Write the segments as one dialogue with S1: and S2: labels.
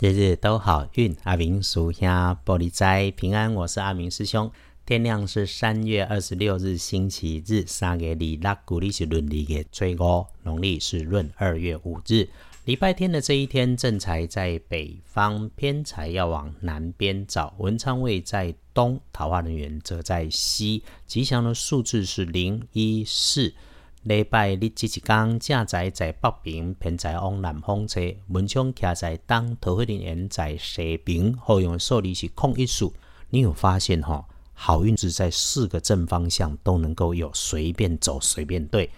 S1: 日日都好运，阿明属下玻璃斋平安。我是阿明师兄。天亮是三月二十六日星期日，三月里拉古历是闰历的最高，农历是闰二月五日。礼拜天的这一天，正财在北方，偏财要往南边找。文昌位在东，桃花人员则在西。吉祥的数字是零一四。礼拜日即一天，正在在北平，偏在往南方车；门窗徛在东，桃花人缘在西边。后用数字是空一数。你有发现哈？好运是在四个正方向都能够有，随便走随便对。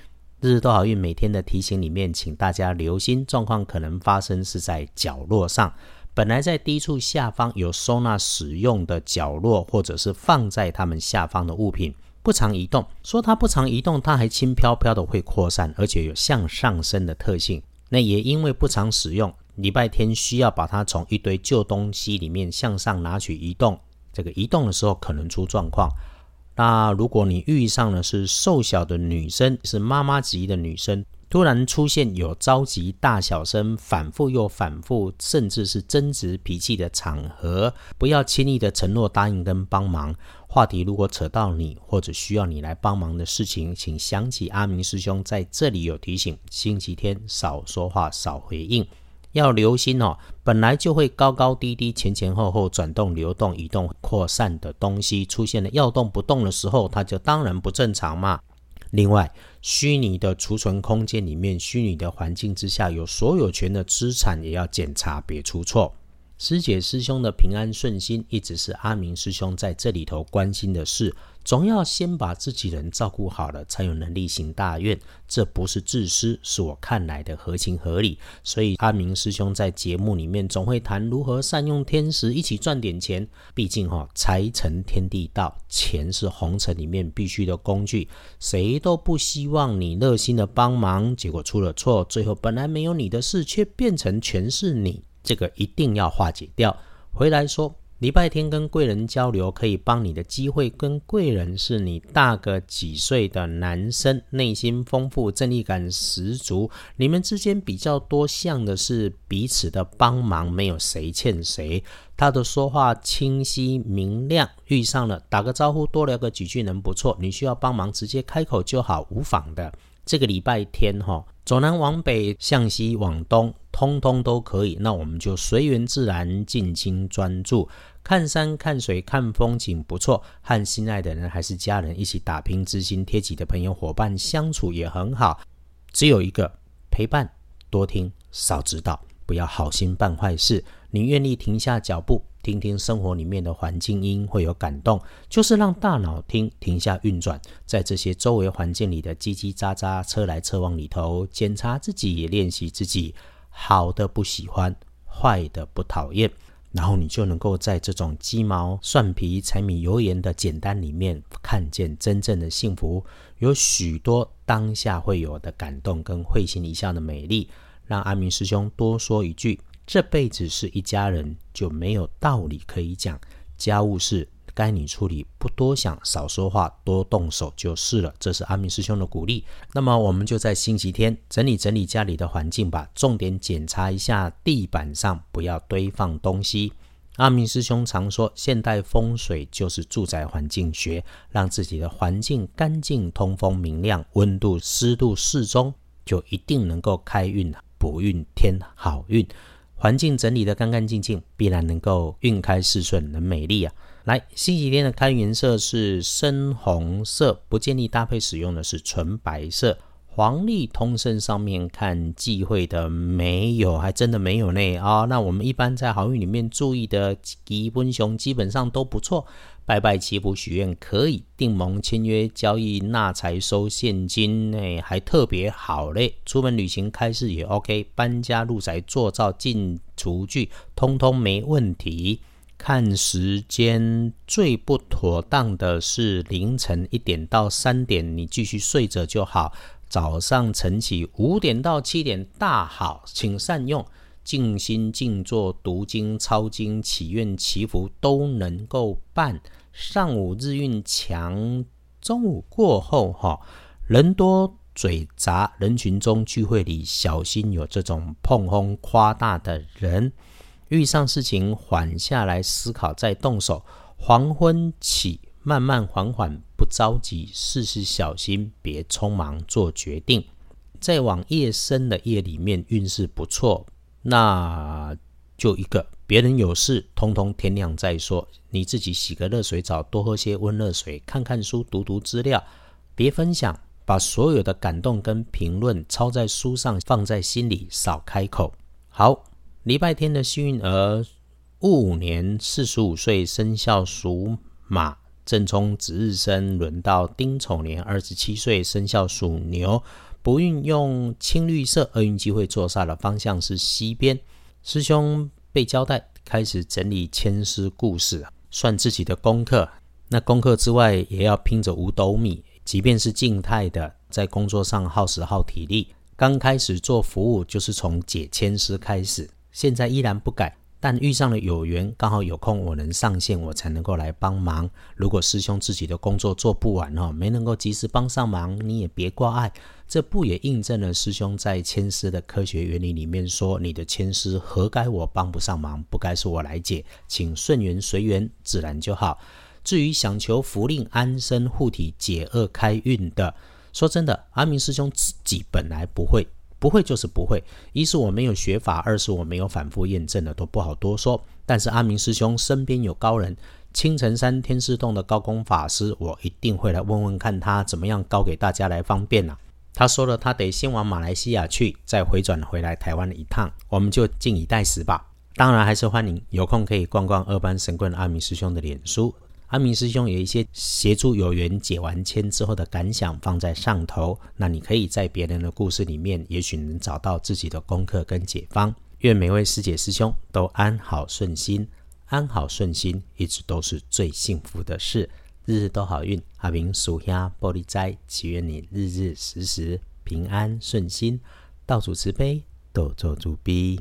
S1: 日日都好运，每天的提醒里面，请大家留心状况可能发生是在角落上。本来在低处下方有收纳使用的角落，或者是放在他们下方的物品。不常移动，说它不常移动，它还轻飘飘的会扩散，而且有向上升的特性。那也因为不常使用，礼拜天需要把它从一堆旧东西里面向上拿取移动，这个移动的时候可能出状况。那如果你遇上的是瘦小的女生，是妈妈级的女生，突然出现有着急、大小声、反复又反复，甚至是争执脾气的场合，不要轻易的承诺答应跟帮忙。话题如果扯到你或者需要你来帮忙的事情，请想起阿明师兄在这里有提醒：星期天少说话，少回应，要留心哦。本来就会高高低低、前前后后转动、流动、移动、扩散的东西，出现了要动不动的时候，它就当然不正常嘛。另外，虚拟的储存空间里面，虚拟的环境之下有所有权的资产，也要检查，别出错。师姐师兄的平安顺心，一直是阿明师兄在这里头关心的事。总要先把自己人照顾好了，才有能力行大愿。这不是自私，是我看来的合情合理。所以阿明师兄在节目里面总会谈如何善用天时，一起赚点钱。毕竟哈，财成天地道，钱是红尘里面必须的工具。谁都不希望你热心的帮忙，结果出了错，最后本来没有你的事，却变成全是你。这个一定要化解掉。回来说，礼拜天跟贵人交流，可以帮你的机会。跟贵人是你大个几岁的男生，内心丰富，正义感十足。你们之间比较多像的是彼此的帮忙，没有谁欠谁。他的说话清晰明亮，遇上了打个招呼，多聊个几句，能不错。你需要帮忙，直接开口就好，无妨的。这个礼拜天哈，走南往北，向西往东，通通都可以。那我们就随缘自然，静心专注，看山看水看风景，不错。和心爱的人还是家人一起打拼，知心贴己的朋友伙伴相处也很好。只有一个陪伴，多听少指导，不要好心办坏事。你愿意停下脚步？听听生活里面的环境音会有感动，就是让大脑听停下运转，在这些周围环境里的叽叽喳喳、车来车往里头，检查自己，练习自己，好的不喜欢，坏的不讨厌，然后你就能够在这种鸡毛蒜皮、柴米油盐的简单里面，看见真正的幸福，有许多当下会有的感动跟会心一笑的美丽。让阿明师兄多说一句。这辈子是一家人，就没有道理可以讲。家务事该你处理，不多想，少说话，多动手就是了。这是阿明师兄的鼓励。那么我们就在星期天整理整理家里的环境吧，重点检查一下地板上不要堆放东西。阿明师兄常说，现代风水就是住宅环境学，让自己的环境干净、通风、明亮，温度、湿度适中，就一定能够开运、补运、添好运。环境整理的干干净净，必然能够运开事顺，能美丽啊！来，星期天的开运色是深红色，不建议搭配使用的是纯白色。黄历通胜上面看忌讳的没有，还真的没有呢啊！那我们一般在好运里面注意的吉温熊基本上都不错。拜拜祈福许愿可以，订盟签约交易纳财收现金，哎，还特别好嘞。出门旅行开市也 OK，搬家入宅做灶进厨具，通通没问题。看时间最不妥当的是凌晨一点到三点，你继续睡着就好。早上晨起五点到七点大好，请善用，静心静坐、读经、抄经、祈愿、祈福都能够办。上午日运强，中午过后哈，人多嘴杂，人群中聚会里小心有这种碰风夸大的人。遇上事情缓下来思考再动手。黄昏起，慢慢缓缓，不着急，事事小心，别匆忙做决定。再往夜深的夜里面，运势不错，那就一个，别人有事，通通天亮再说。你自己洗个热水澡，多喝些温热水，看看书，读读资料，别分享，把所有的感动跟评论抄在书上，放在心里，少开口。好，礼拜天的幸运儿，戊午年四十五岁生肖属马，正冲值日生，轮到丁丑年二十七岁生肖属牛。不运用青绿色，厄运机会坐煞的方向是西边。师兄被交代开始整理千诗故事，算自己的功课。那功课之外，也要拼着五斗米。即便是静态的，在工作上耗时耗体力。刚开始做服务，就是从解千诗开始，现在依然不改。但遇上了有缘，刚好有空，我能上线，我才能够来帮忙。如果师兄自己的工作做不完哦，没能够及时帮上忙，你也别挂碍。这不也印证了师兄在签师的科学原理里面说：你的签诗何该我帮不上忙，不该是我来解，请顺缘随缘，自然就好。至于想求福令安身护体、解厄开运的，说真的，阿明师兄自己本来不会。不会就是不会，一是我没有学法，二是我没有反复验证的，都不好多说。但是阿明师兄身边有高人，青城山天师洞的高功法师，我一定会来问问看他怎么样高给大家来方便呐。他说了，他得先往马来西亚去，再回转回来台湾一趟，我们就静以待时吧。当然还是欢迎有空可以逛逛二班神棍阿明师兄的脸书。阿明师兄有一些协助有缘解完签之后的感想放在上头，那你可以在别人的故事里面，也许能找到自己的功课跟解方。愿每位师姐师兄都安好顺心，安好顺心一直都是最幸福的事，日日都好运。阿明属下玻璃斋，祈愿你日日时时平安顺心，道主慈悲，多做主逼。